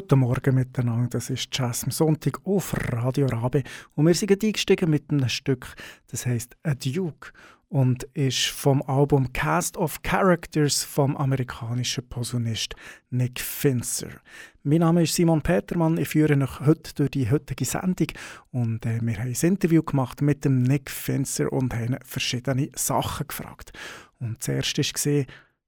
Guten Morgen miteinander, das ist Jazz am Sonntag auf Radio Rabe und wir sind eingestiegen mit einem Stück, das heißt A Duke und ist vom Album Cast of Characters vom amerikanischen Posaunist Nick Finzer. Mein Name ist Simon Petermann, ich führe euch heute durch die heutige Sendung und äh, wir haben ein Interview gemacht mit dem Nick Finzer und haben verschiedene Sachen gefragt. Und zuerst war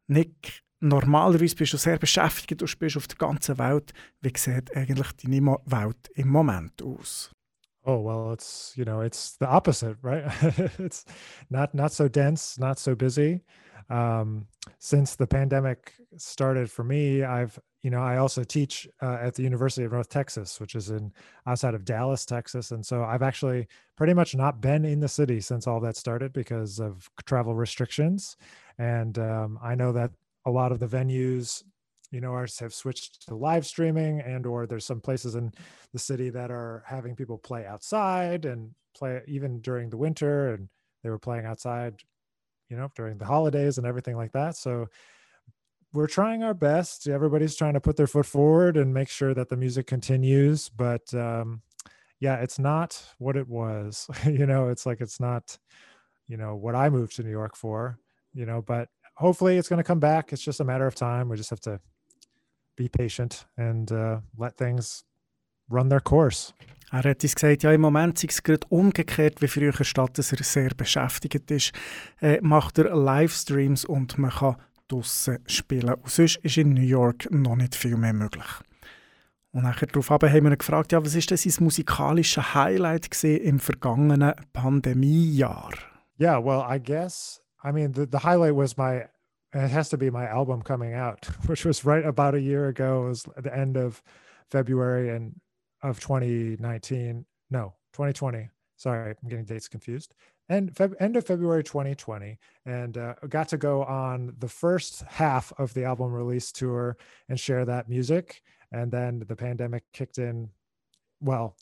Nick, normalerweise bist du sehr beschäftigt, du spielst auf der ganzen Welt. Wie sieht eigentlich deine Welt im Moment aus? Oh well, it's you know it's the opposite, right? it's not not so dense, not so busy. Um, since the pandemic started for me, I've you know I also teach uh, at the University of North Texas, which is in outside of Dallas, Texas, and so I've actually pretty much not been in the city since all that started because of travel restrictions. And um, I know that a lot of the venues you know ours have switched to live streaming and or there's some places in the city that are having people play outside and play even during the winter and they were playing outside you know during the holidays and everything like that. So we're trying our best. Everybody's trying to put their foot forward and make sure that the music continues but um yeah it's not what it was. You know it's like it's not you know what i moved to new york for you know but hopefully it's going to come back it's just a matter of time we just have to be patient and uh, let things run their course. Er hat uns gesagt, ja, im Moment sei es gerade umgekehrt wie früher, statt dass er sehr beschäftigt ist, äh, macht er Livestreams und man kann draussen spielen. Und sonst ist in New York noch nicht viel mehr möglich. Und nachher darauf haben wir ihn gefragt, ja, was ist denn sein musikalisches Highlight im vergangenen Pandemiejahr? Yeah, well, I guess, I mean, the, the highlight was my it has to be my album coming out, which was right about a year ago. It was the end of February and of 2019. No, 2020. Sorry, I'm getting dates confused. And Feb- end of February 2020, and uh, got to go on the first half of the album release tour and share that music. And then the pandemic kicked in. Well,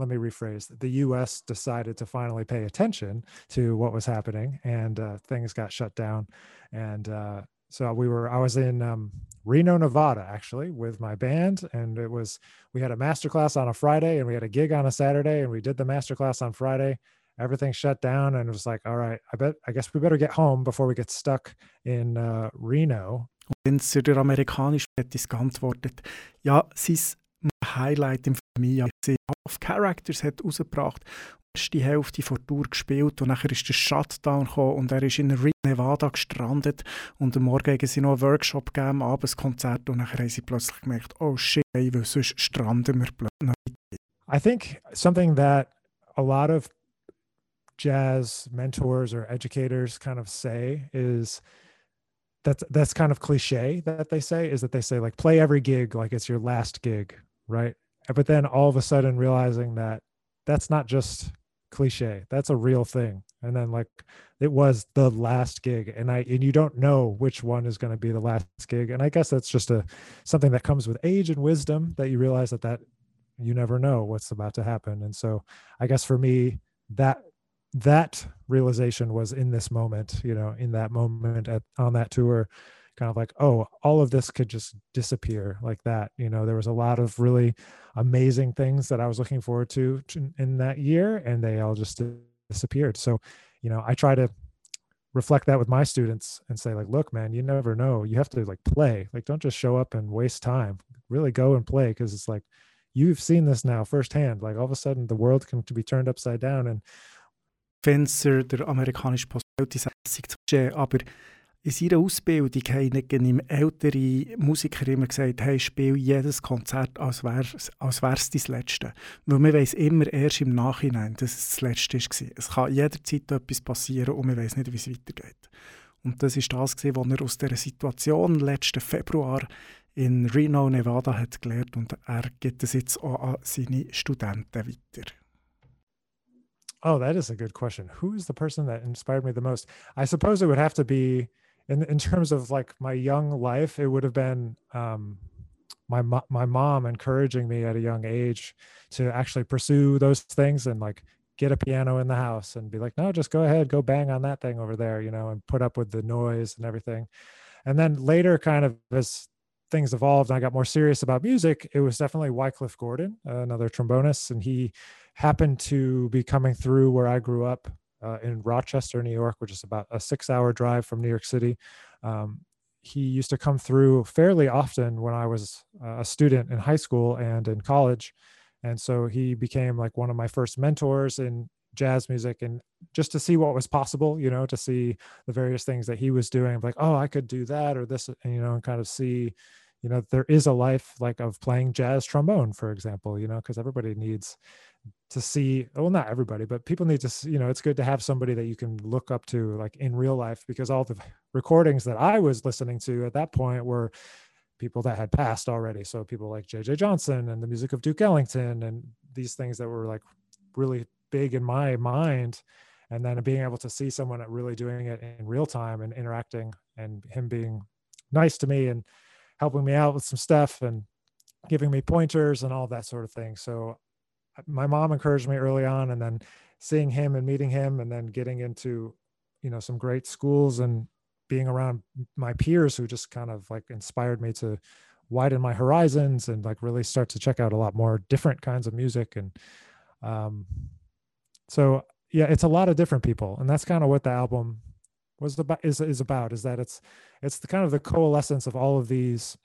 let me rephrase the us decided to finally pay attention to what was happening and uh, things got shut down. And uh, so we were i was in um, reno nevada actually with my band. And it was we had a master class on a friday and we had a gig on a saturday and we did the master class on friday. Everything shut down and it was like all right i bet i guess we better get home before we get stuck in uh, reno. Finzer, der amerikanische, hat uns geantwortet, ja, sein Highlight im Familie of Characters hat rausgebracht. die Hälfte vor Tour gespielt und nachher ist der Shutdown gekommen und er ist in Nevada gestrandet und am Morgen haben sie noch einen Workshop gegeben, abends Konzert und nachher haben sie plötzlich gemerkt, oh shit, weil sonst stranden wir plötzlich I think something that a lot of jazz mentors or educators kind of say is that's that's kind of cliche that they say is that they say like play every gig like it's your last gig right but then all of a sudden realizing that that's not just cliche that's a real thing. And then like it was the last gig and i and you don't know which one is going to be the last gig. And i guess that's just a something that comes with age and wisdom that you realize that that you never know what's about to happen. And so i guess for me that that realization was in this moment you know in that moment at on that tour kind of like, oh, all of this could just disappear like that. You know, there was a lot of really amazing things that I was looking forward to in that year, and they all just disappeared. So, you know, I try to reflect that with my students and say like look man you never know you have to like play like don't just show up and waste time really go and play because it's like you've seen this now firsthand like all of a sudden the world can to be turned upside down and Finzer der amerikanische aber in seiner Ausbildung haben ihm ältere Musiker immer gesagt, hey, spiel jedes Konzert, als wäre als wär's dein letzte. Weil man weiß immer erst im Nachhinein, dass es das letzte war. Es kann jederzeit etwas passieren und man weiß nicht, wie es weitergeht. Und das ist das, was er aus dieser Situation letzten Februar in Reno, Nevada hat gelernt und er gibt es jetzt auch an seine Studenten weiter. Oh, that is a good question. Who is the person that inspired me the most? I suppose it would have to be in in terms of like my young life, it would have been um, my my mom encouraging me at a young age to actually pursue those things and like get a piano in the house and be like, no, just go ahead, go bang on that thing over there, you know, and put up with the noise and everything. And then later, kind of as things evolved and I got more serious about music, it was definitely Wycliffe Gordon, another trombonist, and he happened to be coming through where I grew up uh, in Rochester, New York, which is about a six-hour drive from New York City. Um, he used to come through fairly often when I was a student in high school and in college, and so he became like one of my first mentors in jazz music and just to see what was possible you know to see the various things that he was doing like oh i could do that or this and, you know and kind of see you know there is a life like of playing jazz trombone for example you know because everybody needs to see well not everybody but people need to see, you know it's good to have somebody that you can look up to like in real life because all the recordings that i was listening to at that point were people that had passed already. So people like jj johnson and the music of duke ellington and these things that were like really big in my mind and then being able to see someone really doing it in real time and interacting and him being nice to me and helping me out with some stuff and giving me pointers and all that sort of thing. So my mom encouraged me early on and then seeing him and meeting him and then getting into you know some great schools and being around my peers who just kind of like inspired me to widen my horizons and like really start to check out a lot more different kinds of music and um so yeah it's a lot of different people and that's kind of what the album was about is, is about is that it's it's the kind of the coalescence of all of these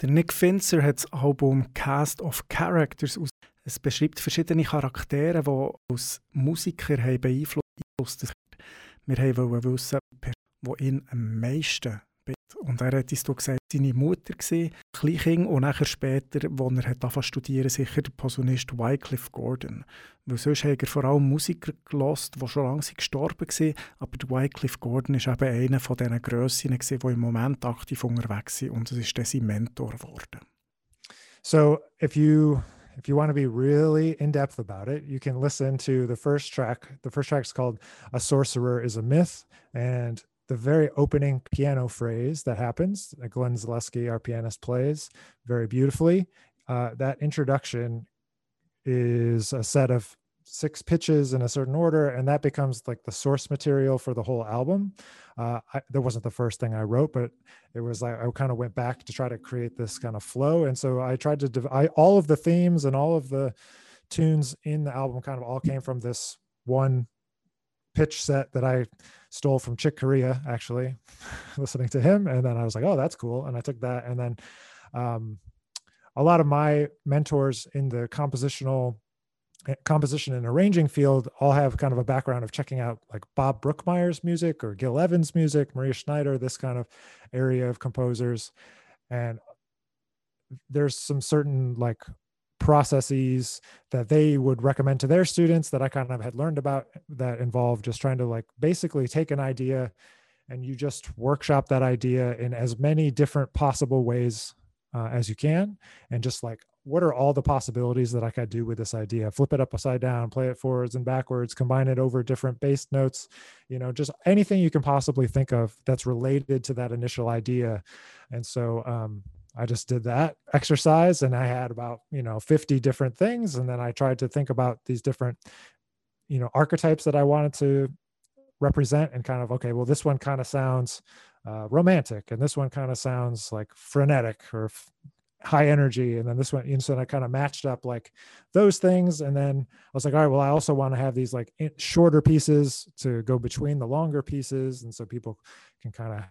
Der Nick Finzer hat das Album Cast of Characters aus. Es beschreibt verschiedene Charaktere, die als Musiker beeinflusst haben. Wir wollten wissen, wer ihn am meisten und er hat uns gesagt, seine Mutter war Kleinkind und nachher später, als er hat studieren sicher der Posaunist Wycliffe Gordon. Weil sonst hat er vor allem Musiker gelost, die schon lange gestorben sind, aber der Wycliffe Gordon ist eben einer von diesen Grössinnen, die im Moment aktiv unterwegs sind und es ist dann sein Mentor geworden. So, if you if you want to be really in depth about it, you can listen to the first track. The first track is called A Sorcerer is a Myth. And the very opening piano phrase that happens, that Glenn Zaleski, our pianist, plays very beautifully. Uh, that introduction is a set of six pitches in a certain order, and that becomes like the source material for the whole album. Uh, I, that wasn't the first thing I wrote, but it was like I kind of went back to try to create this kind of flow, and so I tried to. Div- I, all of the themes and all of the tunes in the album kind of all came from this one pitch set that I stole from Chick Corea, actually, listening to him. And then I was like, oh, that's cool. And I took that. And then um, a lot of my mentors in the compositional eh, composition and arranging field all have kind of a background of checking out like Bob Brookmeyer's music or Gil Evans' music, Maria Schneider, this kind of area of composers. And there's some certain like processes that they would recommend to their students that I kind of had learned about that involve just trying to like basically take an idea and you just workshop that idea in as many different possible ways uh, as you can and just like what are all the possibilities that I could do with this idea? Flip it up upside down, play it forwards and backwards, combine it over different bass notes, you know, just anything you can possibly think of that's related to that initial idea. And so um, I just did that exercise and I had about, you know, 50 different things. And then I tried to think about these different, you know, archetypes that I wanted to represent and kind of, okay, well, this one kind of sounds uh, romantic and this one kind of sounds like frenetic or f- high energy. And then this one, and so I kind of matched up like those things. And then I was like, all right, well, I also want to have these like shorter pieces to go between the longer pieces. And so people can kind of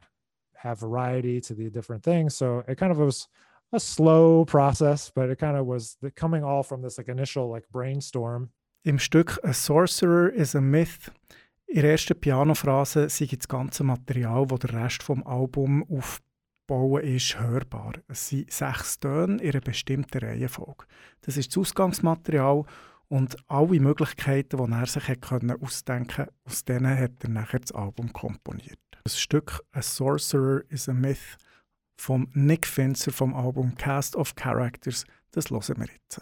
have variety to the different things. So it kind of was a slow process, but it kind of was the, coming all from this like initial like brainstorm. Im Stück A Sorcerer is a Myth in der ersten Pianophrase sei das ganze Material, das der Rest vom Album aufbauen ist, hörbar. Es sind sechs Töne in einer bestimmten Reihenfolge. Das ist das Ausgangsmaterial und alle Möglichkeiten, die er sich hat ausdenken konnte, aus denen hat er nachher das Album komponiert. Das Stück A Sorcerer is a Myth von Nick Finzer vom Album Cast of Characters, das hören wir jetzt.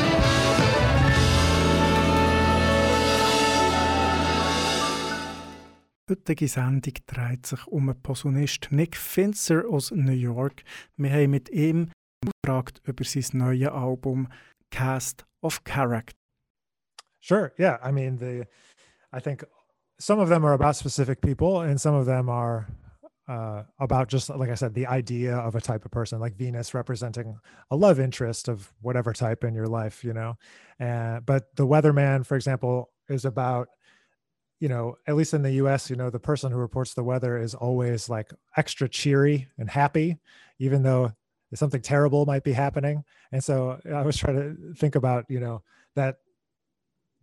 heutige Sendung dreht sich um den Posaunist Nick Finzer aus New York. Wir haben mit ihm gefragt über sein neues Album Cast of Character. Sure. Yeah. I mean, the I think some of them are about specific people, and some of them are uh, about just like I said, the idea of a type of person, like Venus representing a love interest of whatever type in your life, you know. And but the weatherman, for example, is about you know, at least in the US, you know, the person who reports the weather is always like extra cheery and happy, even though something terrible might be happening. And so I was trying to think about, you know, that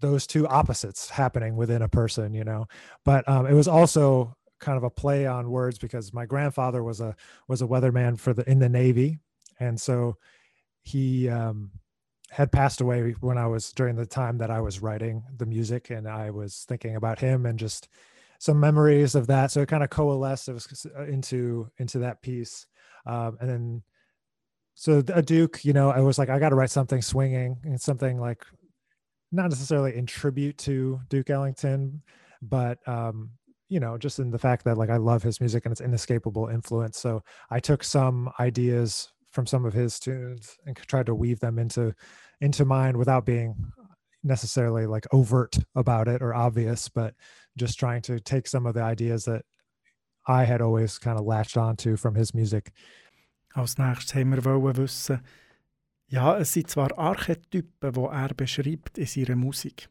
those two opposites happening within a person, you know. But um, it was also kind of a play on words because my grandfather was a was a weatherman for the in the Navy, and so he um, had passed away when I was during the time that I was writing the music, and I was thinking about him and just some memories of that. So it kind of coalesced uh, into into that piece, um, and then so a Duke, you know, I was like, I got to write something swinging and something like not necessarily in tribute to Duke Ellington, but um, you know, just in the fact that like I love his music and it's inescapable influence. So I took some ideas from some of his tunes and tried to weave them into into mine without being necessarily like overt about it or obvious, but just trying to take some of the ideas that I had always kind of latched onto from his music. Als nächstes haben wir wissen, ja, es sind zwar Archetypen, die er beschreibt in seiner Musik.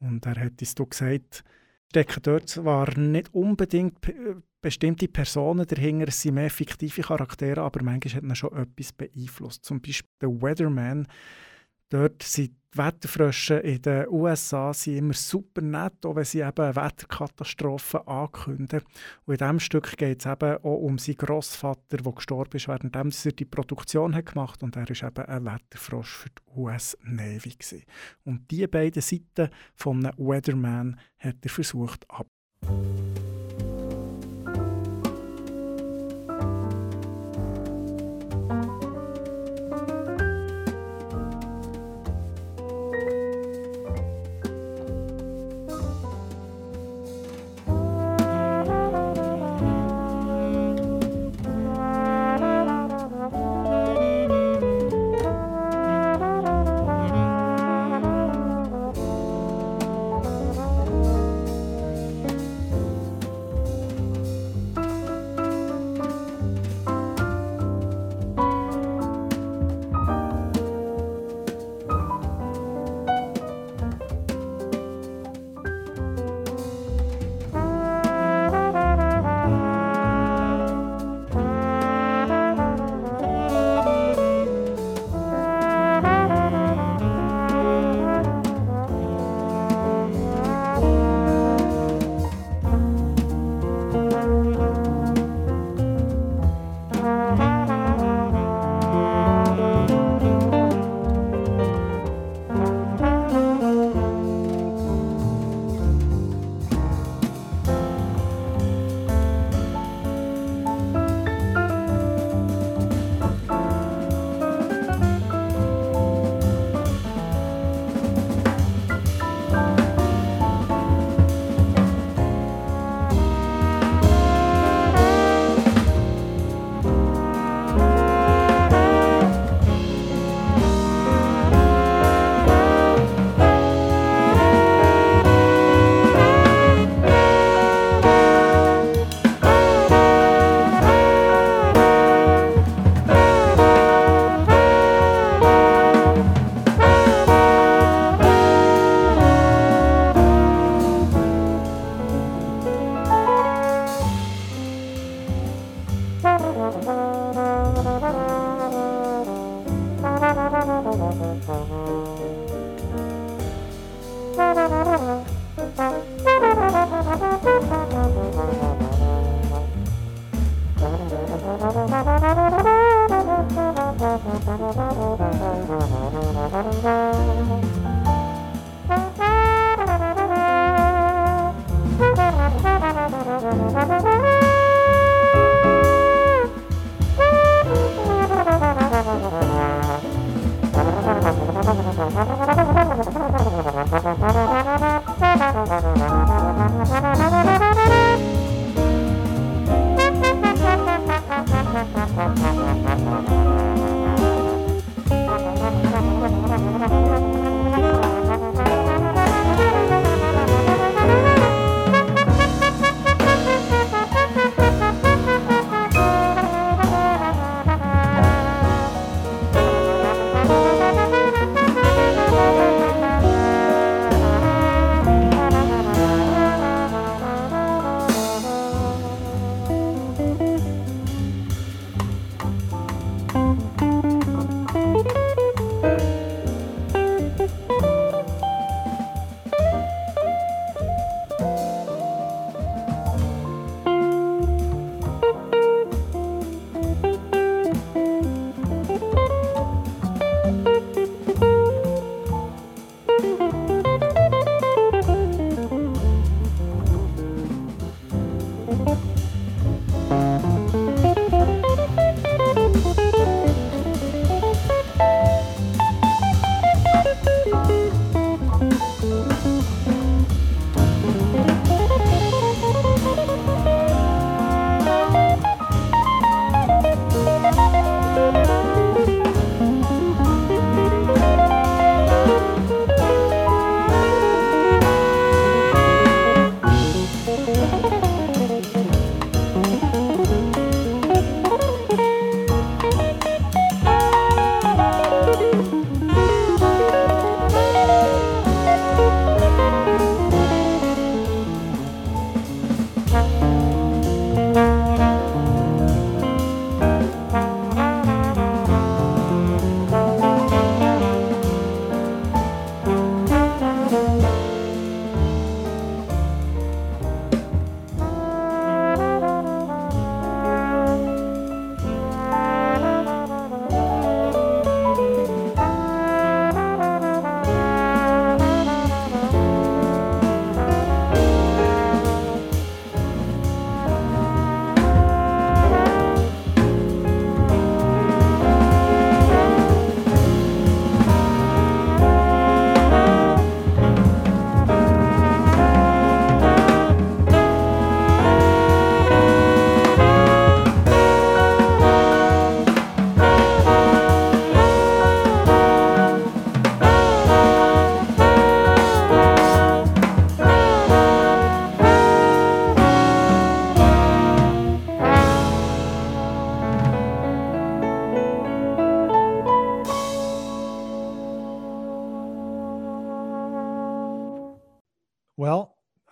Und er hat es gesagt, stecken dort zwar nicht unbedingt bestimmte Personen dahinter, es sind mehr fiktive Charaktere, aber manchmal hat man schon etwas beeinflusst. Zum Beispiel der Weatherman, dort sind Wetterfrösche in den USA sind immer super nett, auch wenn sie eben Wetterkatastrophen ankündigen. Und in diesem Stück geht es eben auch um seinen Großvater, der gestorben ist, während er die Produktion hat gemacht und er war eben ein Wetterfrosch für die US Navy. Gewesen. Und diese beiden Seiten von einem Weatherman hat er versucht ab.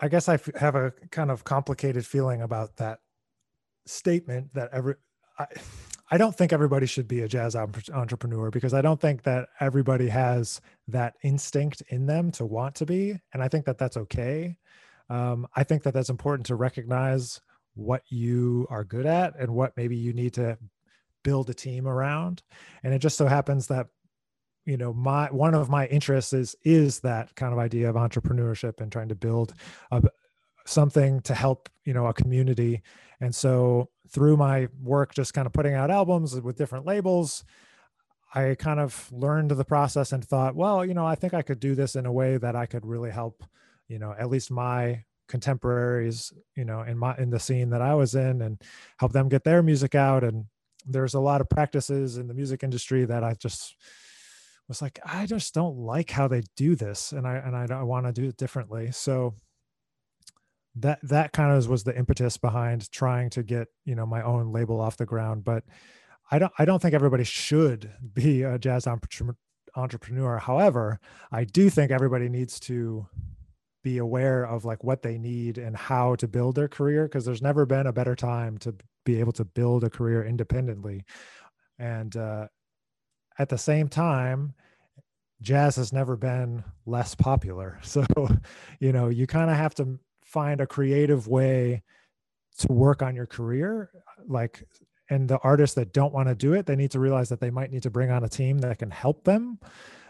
I guess I f- have a kind of complicated feeling about that statement that every I, I don't think everybody should be a jazz entrepreneur because I don't think that everybody has that instinct in them to want to be, and I think that that's okay. Um, I think that that's important to recognize what you are good at and what maybe you need to build a team around. And it just so happens that you know my one of my interests is is that kind of idea of entrepreneurship and trying to build a, something to help you know a community. And so through my work just kind of putting out albums with different labels i kind of learned the process and thought well you know i think i could do this in a way that i could really help you know at least my contemporaries you know in my in the scene that i was in and help them get their music out. And there's a lot of practices in the music industry that i just was like i just don't like how they do this and i and i, I want to do it differently. So that that kind of was the impetus behind trying to get you know my own label off the ground but i don't i don't think everybody should be a jazz entrepreneur however i do think everybody needs to be aware of like what they need and how to build their career because there's never been a better time to be able to build a career independently. And uh, at the same time jazz has never been less popular. So you know you kind of have to find a creative way to work on your career like and the artists that don't want to do it they need to realize that they might need to bring on a team that can help them.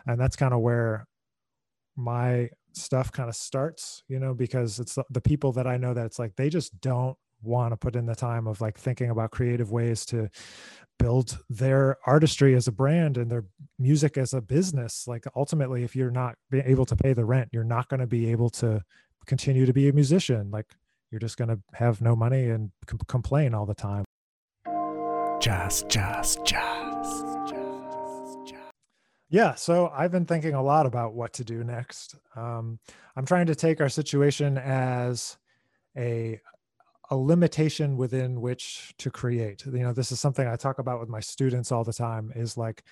And that's kind of where my stuff kind of starts you know because it's the, people that i know that it's like they just don't want to put in the time of like thinking about creative ways to build their artistry as a brand and their music as a business like ultimately if you're not able to pay the rent you're not going to be able to continue to be a musician. Like you're just going to have no money and com- complain all the time. Jazz jazz jazz yeah so i've been thinking a lot about what to do next. Um, i'm trying to take our situation as a a limitation within which to create. You know this is something i talk about with my students all the time is like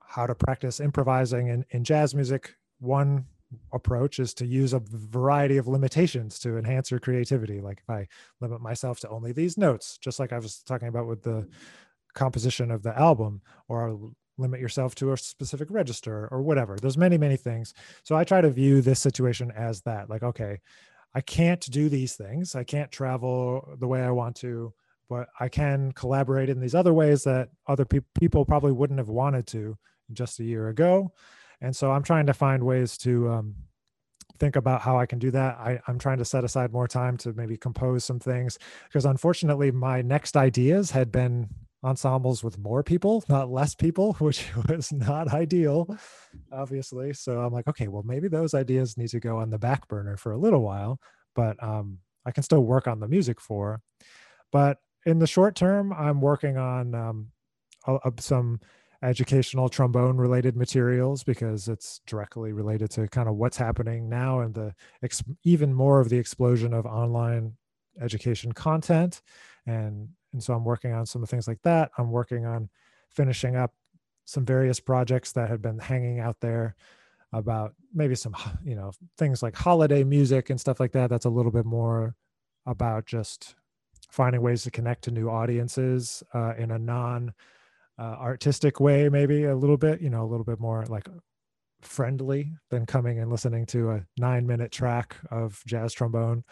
how to practice improvising in, in jazz music. One approach is to use a variety of limitations to enhance your creativity. Like if i limit myself to only these notes just like i was talking about with the composition of the album or limit yourself to a specific register or whatever. There's many many things. So i try to view this situation as that like okay I can't do these things. I can't travel the way I want to, but I can collaborate in these other ways that other pe- people probably wouldn't have wanted to just a year ago. And so I'm trying to find ways to um, think about how I can do that. I, I'm trying to set aside more time to maybe compose some things because unfortunately, my next ideas had been ensembles with more people, not less people, which was not ideal, obviously. So I'm like, okay, well, maybe those ideas need to go on the back burner for a little while, but um, I can still work on the music for. But in the short term, I'm working on um, some educational trombone related materials because it's directly related to kind of what's happening now and the ex- even more of the explosion of online education content and and so i'm working on some of things like that. I'm working on finishing up some various projects that had been hanging out there about maybe some you know things like holiday music and stuff like that. That's a little bit more about just finding ways to connect to new audiences uh, in a non uh, artistic way maybe a little bit you know a little bit more like friendly than coming and listening to a nine minute track of jazz trombone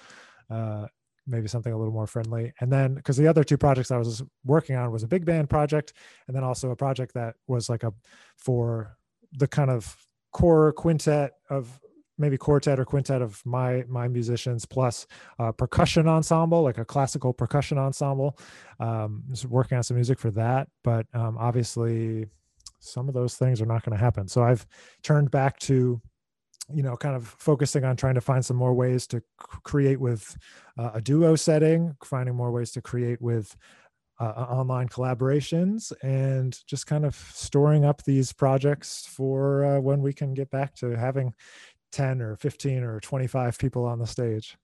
uh, maybe something a little more friendly. And then because the other two projects I was working on was a big band project, and then also a project that was like a for the kind of core quintet of maybe quartet or quintet of my my musicians plus a percussion ensemble like a classical percussion ensemble um just working on some music for that but um obviously some of those things are not going to happen so i've turned back to you know kind of focusing on trying to find some more ways to create with uh, a duo setting finding more ways to create with uh, online collaborations and just kind of storing up these projects for uh, when we can get back to having 10 or 15 or 25 people on the stage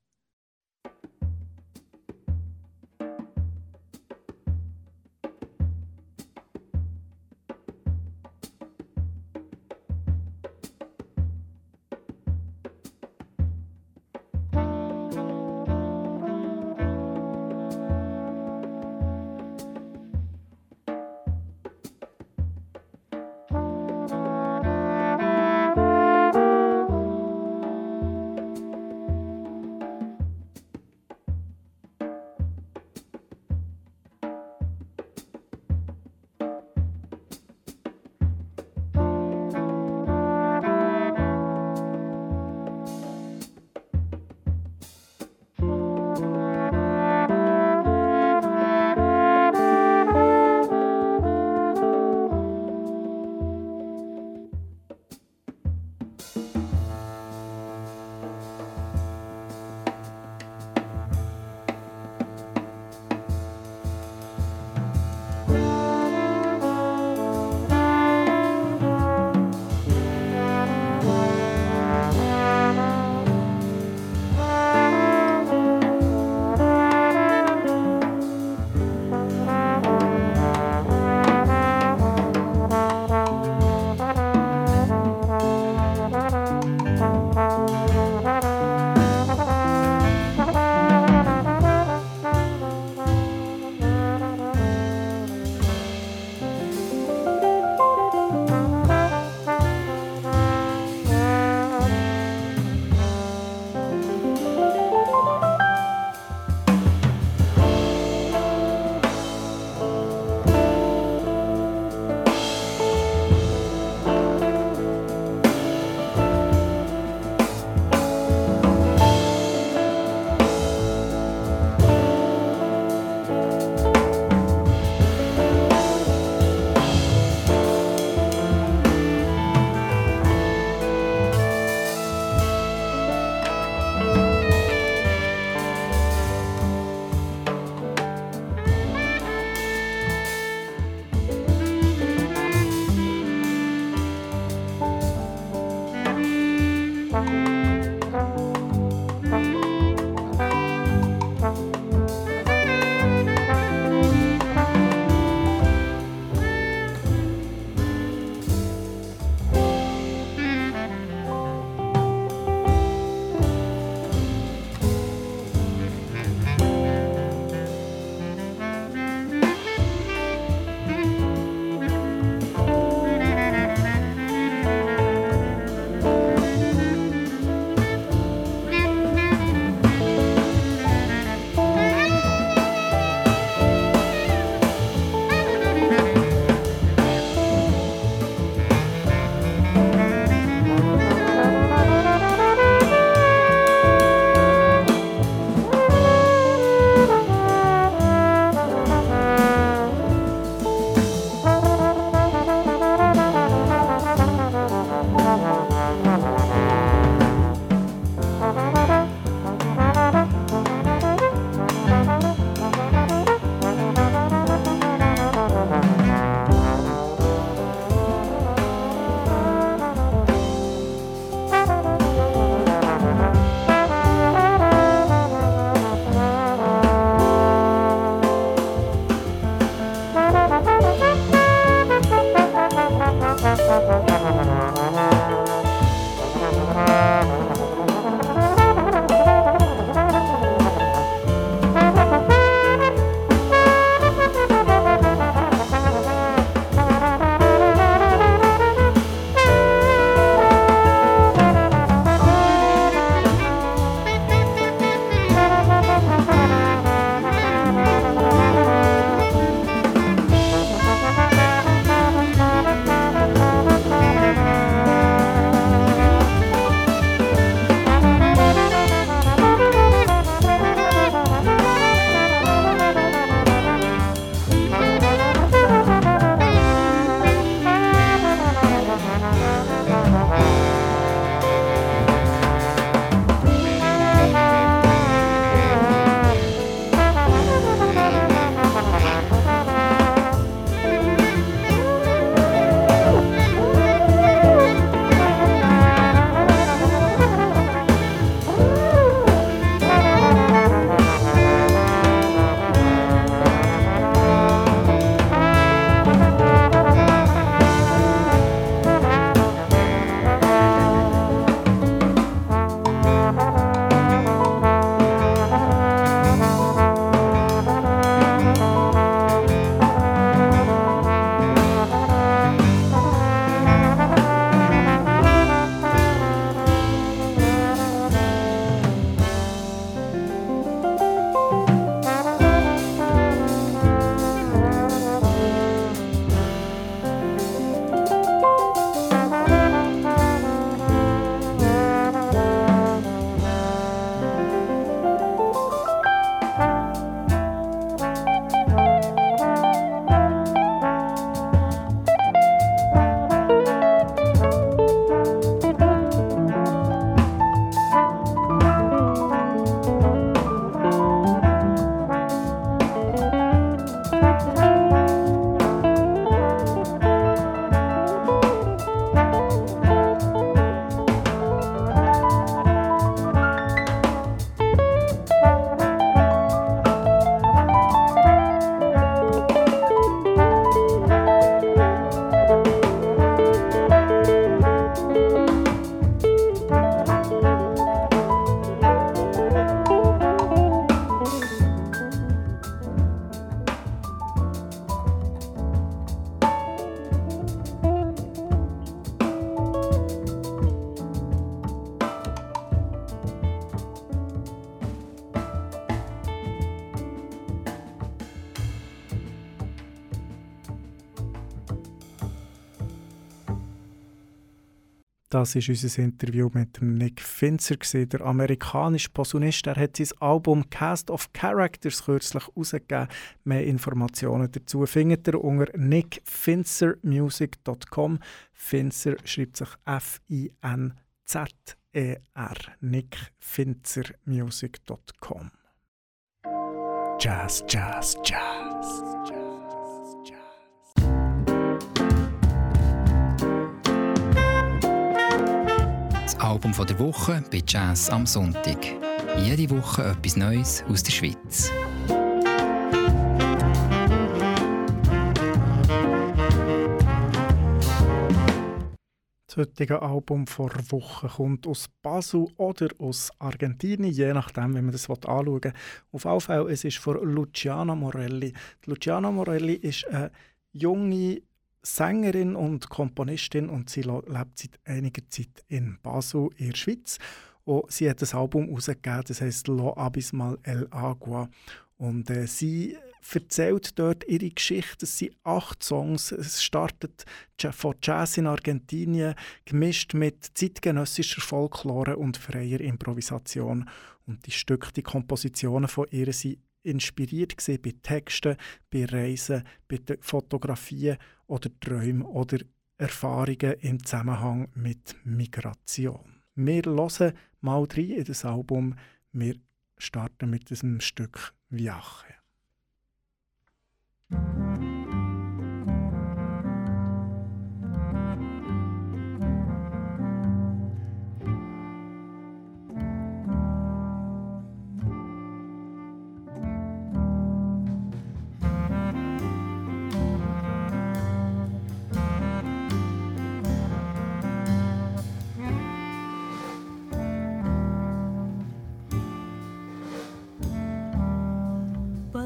Das ist unser Interview mit Nick Finzer, der amerikanische Posaunist. Er hat sein Album Cast of Characters kürzlich herausgegeben. Mehr Informationen dazu findet ihr unter nickfinzermusic.com. Finzer schreibt sich F-I-N-Z-E-R. nickfinzermusic.com. Jazz, Jazz, Jazz. Album der Woche bei Jazz am Sonntag. Jede Woche etwas Neues aus der Schweiz. Das heutige Album vor Woche kommt aus Basel oder aus Argentinien, je nachdem, wie man das anschauen will. Auf jeden Fall, es ist von Luciana Morelli. Luciana Morelli ist eine junge Sängerin und Komponistin und sie lebt seit einiger Zeit in Basel in der Schweiz. Und sie hat das Album herausgegeben, das heißt Lo Abismal El Agua. Und äh, sie erzählt dort ihre Geschichte. Es sind acht Songs. Es startet von Jazz in Argentinien, gemischt mit zeitgenössischer Folklore und freier Improvisation. Und die Stücke, die Kompositionen von ihr sind inspiriert bei Texten, bei Reisen, bei Fotografien oder Träumen oder Erfahrungen im Zusammenhang mit Migration. Wir hören mal rein in das Album. Wir starten mit diesem Stück Viaje.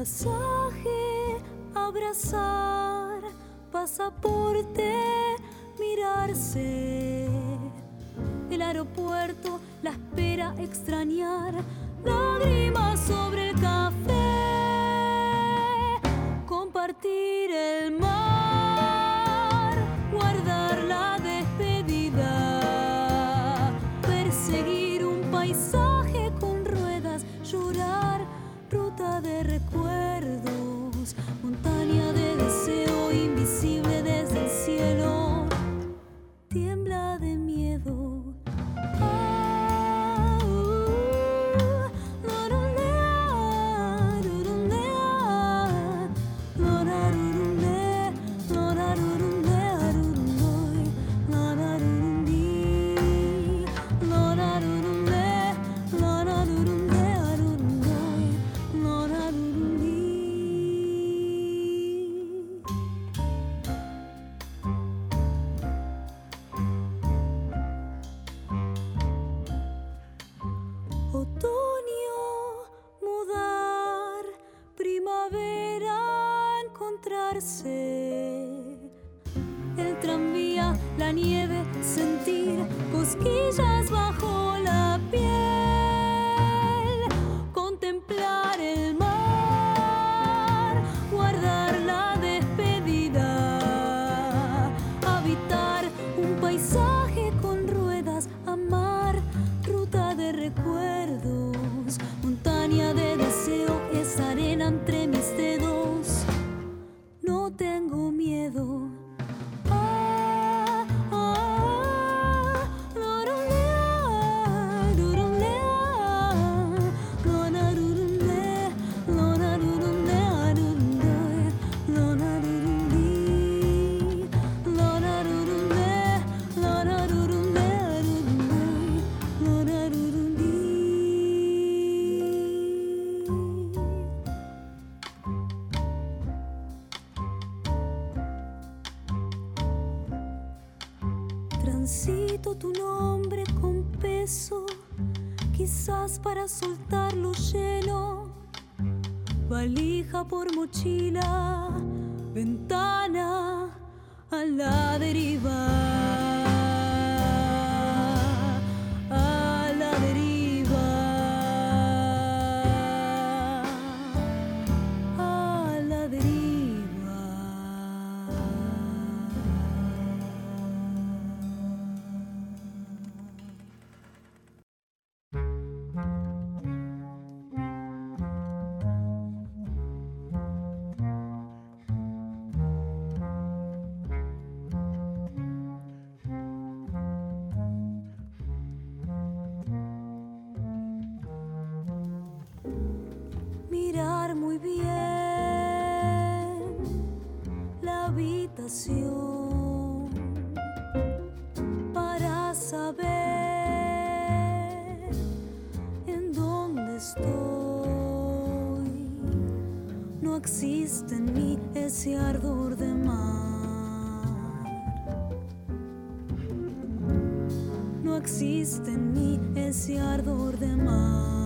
Pasaje, abrazar, pasaporte, mirarse. El aeropuerto, la espera, extrañar, lágrimas sobre el café, habitación para saber en dónde estoy. No existe en mí ese ardor de mar. No existe en mí ese ardor de mar.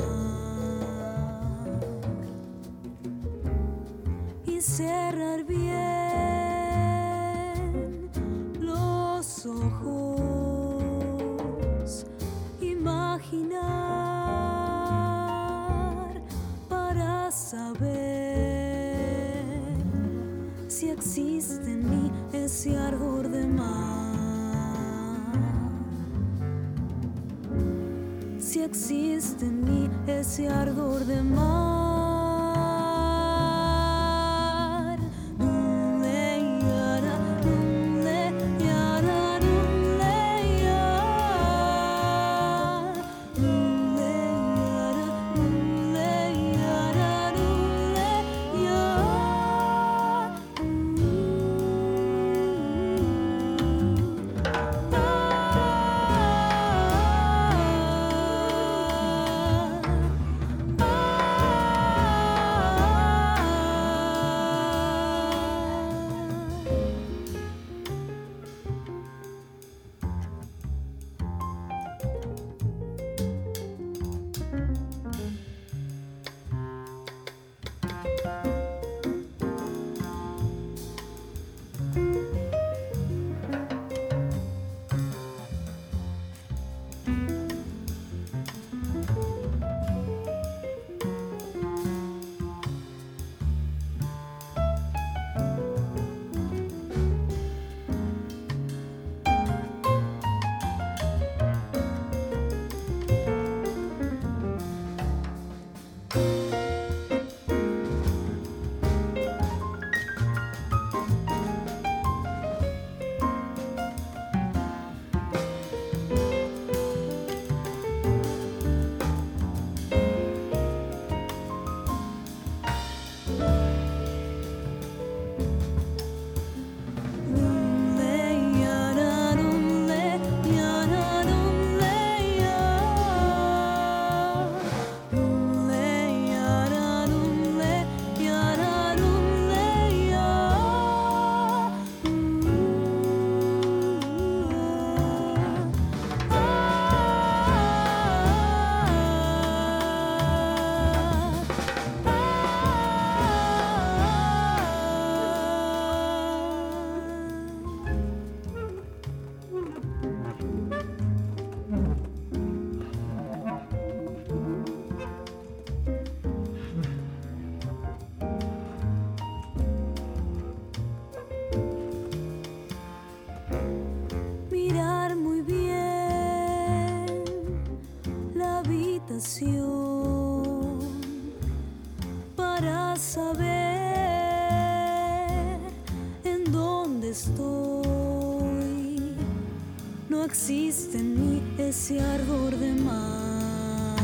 Existe en mí ese ardor de mar.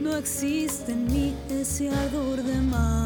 No existe en mí ese ardor de mar.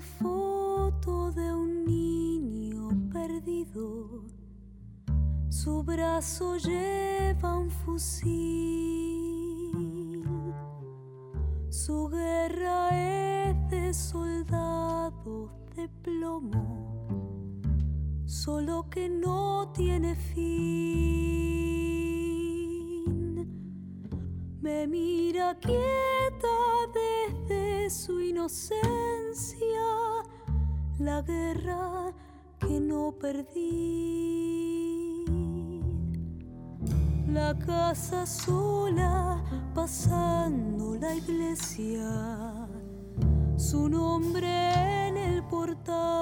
foto de un niño perdido. Su brazo lleva un fusil. Su guerra es de soldados de plomo, solo que no tiene fin. Me mira quién su inocencia, la guerra que no perdí. La casa sola pasando la iglesia, su nombre en el portal,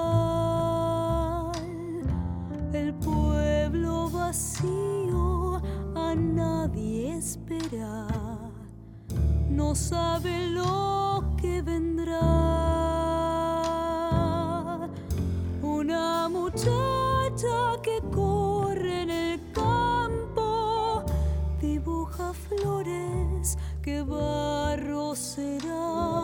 el pueblo vacío a nadie espera, no sabe lo que vendrá. Una muchacha que corre en el campo dibuja flores que barro serán.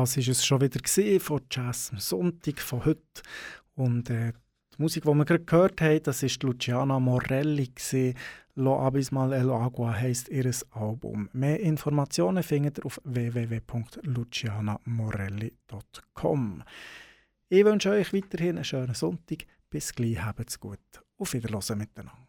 Das ist es schon wieder gewesen von Jazz am Sonntag von heute. Und äh, die Musik, die wir gerade gehört haben, das ist Luciana Morelli. Gewesen. Lo Abismal El Agua heisst ihr Album. Mehr Informationen findet ihr auf www.lucianamorelli.com. Ich wünsche euch weiterhin einen schönen Sonntag. Bis gleich, habt's gut. Auf Wiederhören miteinander.